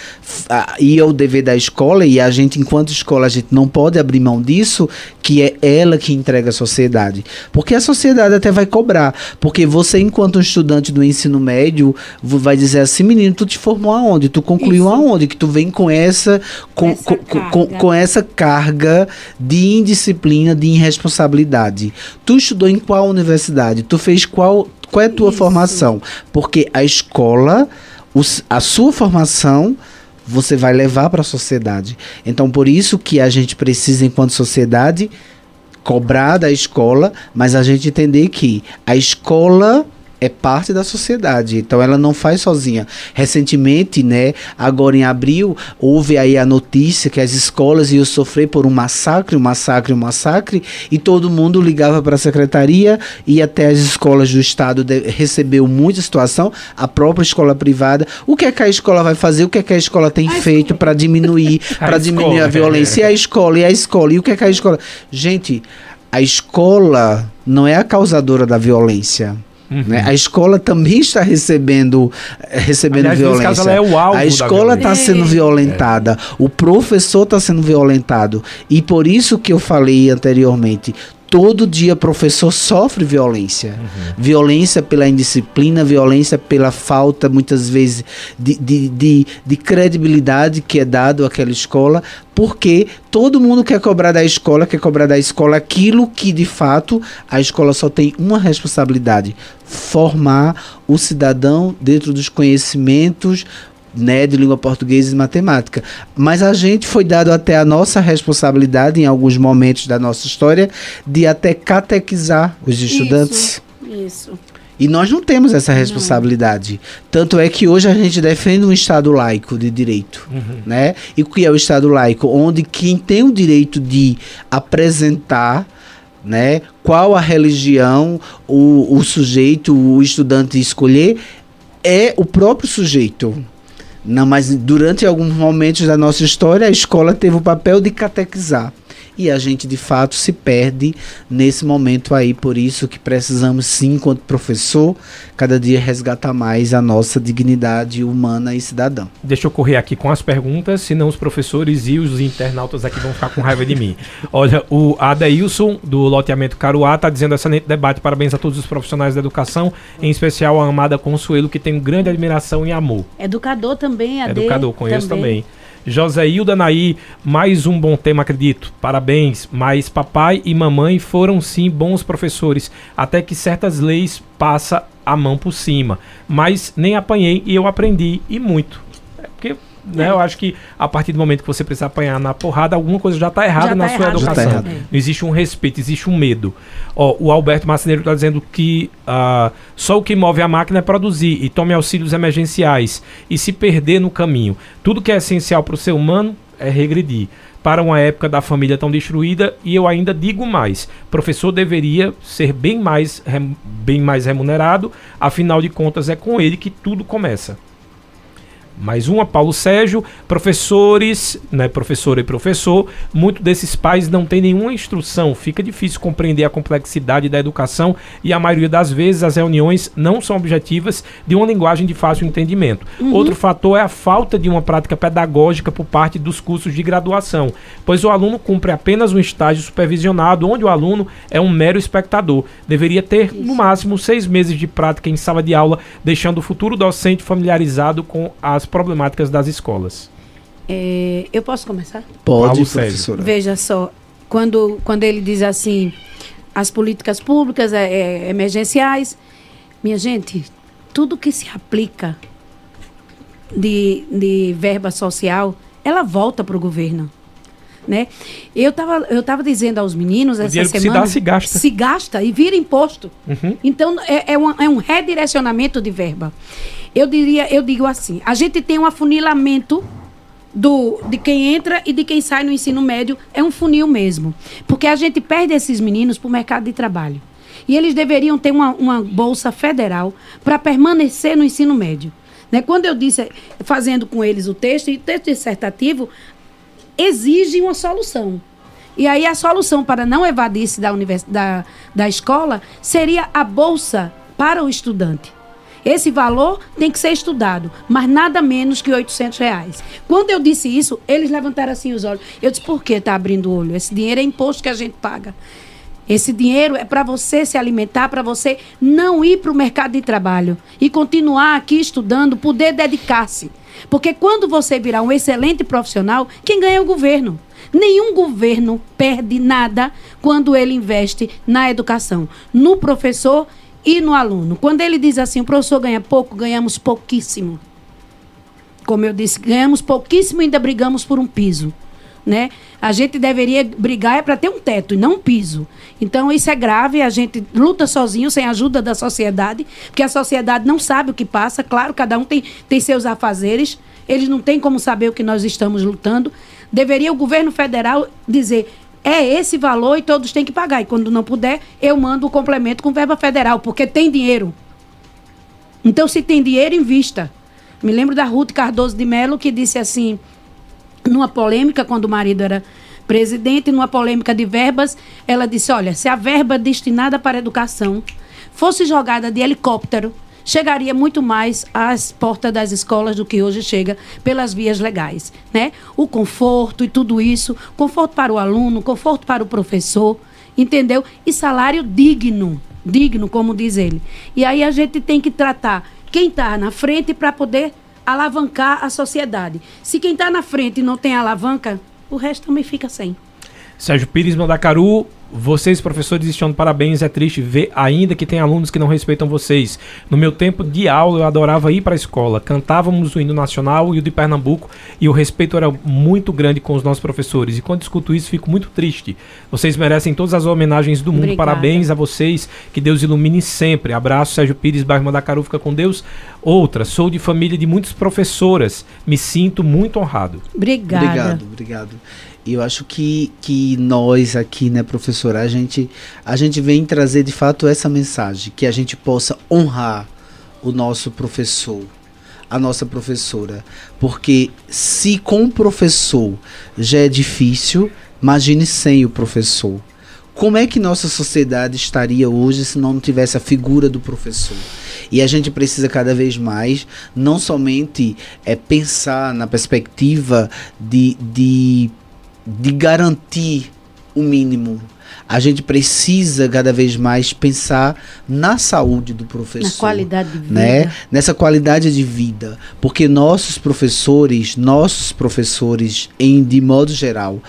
ir ao dever da escola e a gente, enquanto escola, a gente não pode abrir mão disso, que é ela que entrega a sociedade. Porque a sociedade até vai cobrar. Porque você, enquanto estudante do ensino médio, vai dizer assim, menino, tu te formou aonde? Tu concluiu isso. aonde? Que tu vem com essa, com essa, com, com, com essa carga de indisciplina, de irresponsabilidade. Tu estudou em qual universidade? Tu fez qual qual é a tua Isso. formação? Porque a escola, os, a sua formação você vai levar para a sociedade. Então, por isso que a gente precisa, enquanto sociedade, cobrar da escola, mas a gente entender que a escola é parte da sociedade, então ela não faz sozinha. Recentemente, né, agora em abril, houve aí a notícia que as escolas iam sofrer por um massacre, um massacre, um massacre, e todo mundo ligava para a secretaria e até as escolas do estado de, recebeu muita situação, a própria escola privada. O que é que a escola vai fazer? O que é que a escola tem a feito para diminuir, para diminuir a violência? E a escola, e a escola, e o que é que a escola? Gente, a escola não é a causadora da violência. Uhum. Né? A escola também está recebendo, eh, recebendo Aliás, violência. Caso, é a escola está sendo é. violentada, é. o professor está sendo violentado. E por isso que eu falei anteriormente, todo dia professor sofre violência. Uhum. Violência pela indisciplina, violência pela falta, muitas vezes, de, de, de, de, credibilidade que é dado àquela escola, porque todo mundo quer cobrar da escola, quer cobrar da escola aquilo que, de fato, a escola só tem uma responsabilidade: formar o cidadão dentro dos conhecimentos né, de língua portuguesa e matemática. Mas a gente foi dado até a nossa responsabilidade, em alguns momentos da nossa história, de até catequizar os estudantes. Isso. isso. E nós não temos essa responsabilidade. Não. Tanto é que hoje a gente defende um Estado laico de direito. Uhum. Né? E o que é o Estado laico? Onde quem tem o direito de apresentar né, qual a religião o, o sujeito, o estudante escolher, é o próprio sujeito. Não, mas durante alguns momentos da nossa história, a escola teve o papel de catequizar e a gente de fato se perde nesse momento aí. Por isso que precisamos sim, enquanto professor, cada dia resgatar mais a nossa dignidade humana e cidadã. Deixa eu correr aqui com as perguntas, senão os professores e os internautas aqui vão ficar com raiva de mim. Olha, o Adailson, do loteamento Caruá, está dizendo excelente debate. Parabéns a todos os profissionais da educação, em especial a amada Consuelo, que tem grande admiração e amor. Educador também, AD. Educador, conheço também. também. José Hilda Naí, mais um bom tema, acredito. Parabéns. Mas papai e mamãe foram sim bons professores, até que certas leis passa a mão por cima. Mas nem apanhei e eu aprendi e muito. Né? É. Eu acho que a partir do momento que você precisa apanhar na porrada, alguma coisa já está errada já na tá sua errado. educação. Tá Não existe um respeito, existe um medo. Ó, o Alberto Marceneiro está dizendo que uh, só o que move a máquina é produzir e tome auxílios emergenciais e se perder no caminho. Tudo que é essencial para o ser humano é regredir para uma época da família tão destruída e eu ainda digo mais, professor deveria ser bem mais, bem mais remunerado, afinal de contas é com ele que tudo começa. Mais uma, Paulo Sérgio, professores, né, professora e professor, muitos desses pais não têm nenhuma instrução, fica difícil compreender a complexidade da educação e a maioria das vezes as reuniões não são objetivas de uma linguagem de fácil entendimento. Uhum. Outro fator é a falta de uma prática pedagógica por parte dos cursos de graduação, pois o aluno cumpre apenas um estágio supervisionado, onde o aluno é um mero espectador. Deveria ter, Isso. no máximo, seis meses de prática em sala de aula, deixando o futuro docente familiarizado com as problemáticas das escolas. É, eu posso começar? Pode, professora. Veja só, quando, quando ele diz assim, as políticas públicas é, é, emergenciais, minha gente, tudo que se aplica de, de verba social, ela volta para o governo. Né? Eu estava eu tava dizendo aos meninos o essa semana. Se, dá, se gasta. Se gasta e vira imposto. Uhum. Então é, é, um, é um redirecionamento de verba. Eu diria, eu digo assim, a gente tem um afunilamento do, de quem entra e de quem sai no ensino médio, é um funil mesmo. Porque a gente perde esses meninos para o mercado de trabalho. E eles deveriam ter uma, uma bolsa federal para permanecer no ensino médio. Né? Quando eu disse, fazendo com eles o texto, e o texto dissertativo exige uma solução. E aí a solução para não evadir-se da, da, da escola seria a bolsa para o estudante. Esse valor tem que ser estudado, mas nada menos que 800 reais. Quando eu disse isso, eles levantaram assim os olhos. Eu disse, por que está abrindo o olho? Esse dinheiro é imposto que a gente paga. Esse dinheiro é para você se alimentar, para você não ir para o mercado de trabalho e continuar aqui estudando, poder dedicar-se. Porque quando você virar um excelente profissional, quem ganha é o governo. Nenhum governo perde nada quando ele investe na educação, no professor e no aluno. Quando ele diz assim, o professor ganha pouco, ganhamos pouquíssimo. Como eu disse, ganhamos pouquíssimo e ainda brigamos por um piso né? A gente deveria brigar é para ter um teto e não um piso. Então isso é grave, a gente luta sozinho, sem a ajuda da sociedade, porque a sociedade não sabe o que passa. Claro, cada um tem, tem seus afazeres, eles não têm como saber o que nós estamos lutando. Deveria o governo federal dizer é esse valor e todos têm que pagar. E quando não puder, eu mando o complemento com verba federal, porque tem dinheiro. Então, se tem dinheiro, invista. Me lembro da Ruth Cardoso de Mello que disse assim: numa polêmica, quando o marido era presidente, numa polêmica de verbas, ela disse: Olha, se a verba destinada para a educação fosse jogada de helicóptero, chegaria muito mais às portas das escolas do que hoje chega pelas vias legais, né? O conforto e tudo isso, conforto para o aluno, conforto para o professor, entendeu? E salário digno, digno, como diz ele. E aí a gente tem que tratar quem está na frente para poder alavancar a sociedade. Se quem está na frente não tem alavanca, o resto também fica sem. Sérgio Pires Mandacaru, vocês, professores, estão de parabéns. É triste ver ainda que tem alunos que não respeitam vocês. No meu tempo de aula, eu adorava ir para a escola. Cantávamos o hino nacional e o de Pernambuco e o respeito era muito grande com os nossos professores. E quando escuto isso, fico muito triste. Vocês merecem todas as homenagens do mundo. Obrigada. Parabéns a vocês. Que Deus ilumine sempre. Abraço, Sérgio Pires, bairro Mandacaru. Fica com Deus. Outra, sou de família de muitas professoras. Me sinto muito honrado. Obrigada. Obrigado, obrigado. E eu acho que, que nós aqui, né, professora, a gente, a gente vem trazer de fato essa mensagem, que a gente possa honrar o nosso professor, a nossa professora. Porque se com o professor já é difícil, imagine sem o professor. Como é que nossa sociedade estaria hoje se não tivesse a figura do professor? E a gente precisa cada vez mais não somente é, pensar na perspectiva de, de de garantir o mínimo. A gente precisa cada vez mais pensar na saúde do professor. Na qualidade de vida. Né? Nessa qualidade de vida. Porque nossos professores, nossos professores, em, de modo geral,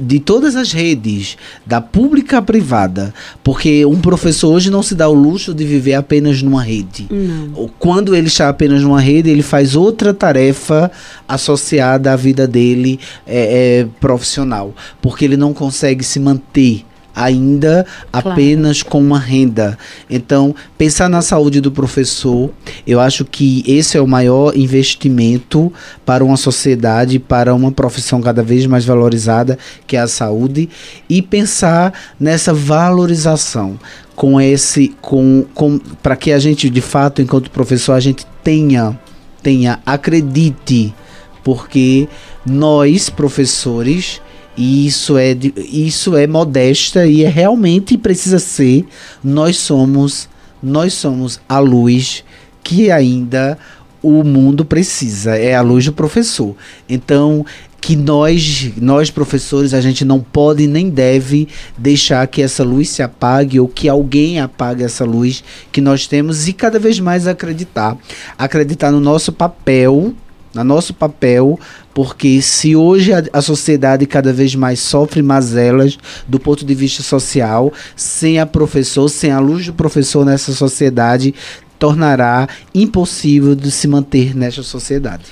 de todas as redes, da pública à privada, porque um professor hoje não se dá o luxo de viver apenas numa rede. Não. Quando ele está apenas numa rede, ele faz outra tarefa associada à vida dele é, é, profissional, porque ele não consegue se manter ainda claro. apenas com uma renda. Então, pensar na saúde do professor, eu acho que esse é o maior investimento para uma sociedade, para uma profissão cada vez mais valorizada, que é a saúde, e pensar nessa valorização com esse com, com para que a gente de fato enquanto professor a gente tenha tenha acredite porque nós professores e isso é, isso é modesta e é realmente precisa ser. Nós somos, nós somos a luz que ainda o mundo precisa. É a luz do professor. Então, que nós, nós professores, a gente não pode nem deve deixar que essa luz se apague ou que alguém apague essa luz que nós temos e cada vez mais acreditar. Acreditar no nosso papel no nosso papel, porque se hoje a, a, sociedade cada vez mais sofre mazelas do ponto de vista social, sem a professor, sem a luz do professor nessa sociedade, tornará impossível de se manter nessa sociedade.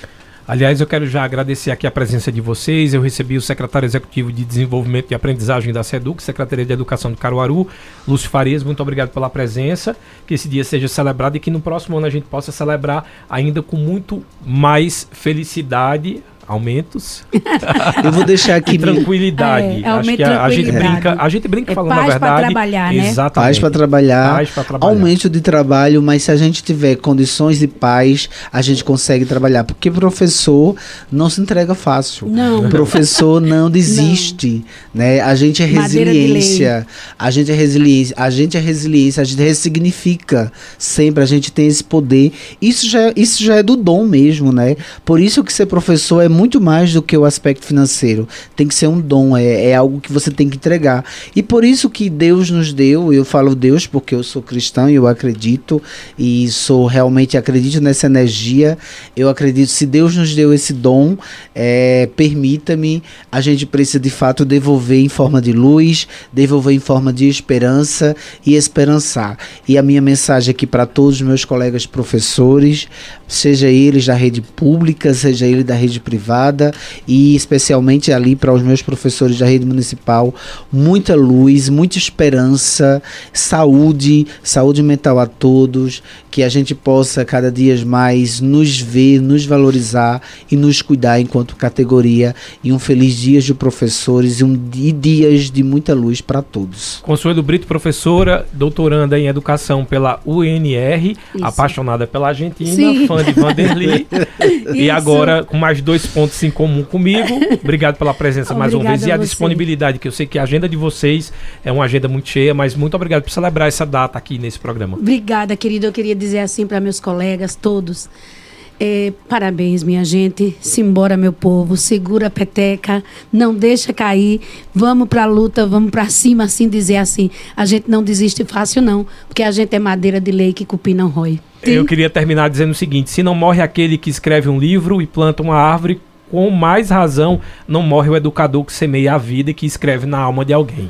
Aliás, eu quero já agradecer aqui a presença de vocês. Eu recebi o secretário executivo de Desenvolvimento e Aprendizagem da SEDUC, Secretaria de Educação do Caruaru, Lúcio Farias. Muito obrigado pela presença. Que esse dia seja celebrado e que no próximo ano a gente possa celebrar ainda com muito mais felicidade aumentos. Eu vou deixar aqui. tranquilidade. É, Acho que a, a gente brinca, a gente brinca é falando paz a verdade. Pra trabalhar, né? Exatamente. Paz para trabalhar, Paz trabalhar. aumento de trabalho, mas se a gente tiver condições de paz, a gente consegue trabalhar. Porque professor não se entrega fácil. Não. Professor não desiste, né? A gente é resiliência. A gente é resiliência, a gente é resiliência, a gente ressignifica sempre, a gente tem esse poder. Isso já, é- isso já é do dom mesmo, né? Por isso que ser professor é muito mais do que o aspecto financeiro. Tem que ser um dom, é, é algo que você tem que entregar. E por isso que Deus nos deu, eu falo Deus porque eu sou cristão e eu acredito e sou realmente acredito nessa energia. Eu acredito se Deus nos deu esse dom, é, permita-me, a gente precisa de fato devolver em forma de luz, devolver em forma de esperança e esperançar. E a minha mensagem aqui para todos os meus colegas professores, seja eles da rede pública, seja ele da rede privada e especialmente ali para os meus professores da rede municipal, muita luz, muita esperança, saúde, saúde mental a todos, que a gente possa cada dia mais nos ver, nos valorizar e nos cuidar enquanto categoria e um feliz dia de professores e um e dias de muita luz para todos. Consuelo Brito, professora, doutoranda em educação pela UNR, Isso. apaixonada pela Argentina, Sim. fã de Vanderly. e agora com mais dois pontos em comum comigo. Obrigado pela presença mais uma vez e a a disponibilidade, que eu sei que a agenda de vocês é uma agenda muito cheia, mas muito obrigado por celebrar essa data aqui nesse programa. Obrigada, querido. Eu queria dizer assim para meus colegas todos. é, parabéns, minha gente. Simbora, meu povo. Segura a peteca. Não deixa cair. Vamos pra luta, vamos pra cima, assim dizer assim. A gente não desiste fácil, não. Porque a gente é madeira de lei que cupim não rói. Eu queria terminar dizendo o seguinte: se não morre aquele que escreve um livro e planta uma árvore, com mais razão não morre o educador que semeia a vida e que escreve na alma de alguém.